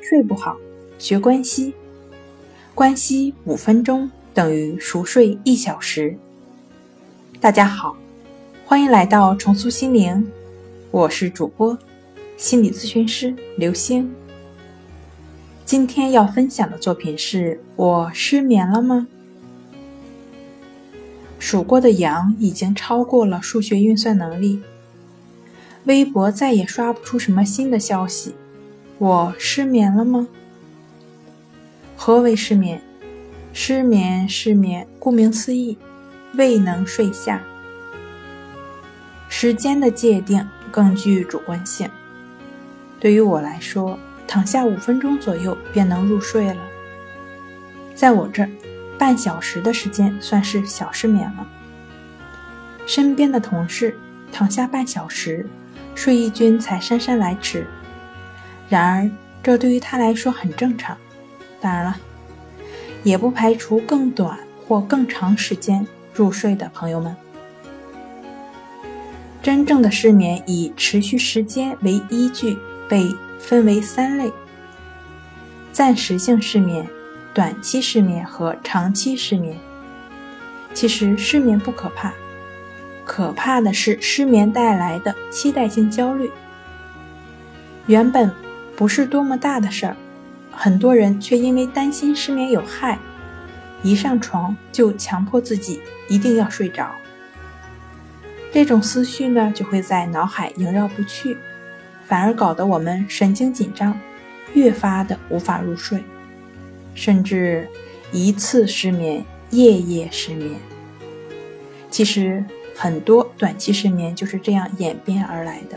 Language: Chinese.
睡不好，学关西，关西五分钟等于熟睡一小时。大家好，欢迎来到重塑心灵，我是主播心理咨询师刘星。今天要分享的作品是我失眠了吗？数过的羊已经超过了数学运算能力，微博再也刷不出什么新的消息。我失眠了吗？何为失眠？失眠，失眠，顾名思义，未能睡下。时间的界定更具主观性。对于我来说，躺下五分钟左右便能入睡了。在我这儿，半小时的时间算是小失眠了。身边的同事躺下半小时，睡意君才姗姗来迟。然而，这对于他来说很正常。当然了，也不排除更短或更长时间入睡的朋友们。真正的失眠以持续时间为依据，被分为三类：暂时性失眠、短期失眠和长期失眠。其实失眠不可怕，可怕的是失眠带来的期待性焦虑。原本。不是多么大的事儿，很多人却因为担心失眠有害，一上床就强迫自己一定要睡着。这种思绪呢，就会在脑海萦绕不去，反而搞得我们神经紧张，越发的无法入睡，甚至一次失眠，夜夜失眠。其实很多短期失眠就是这样演变而来的。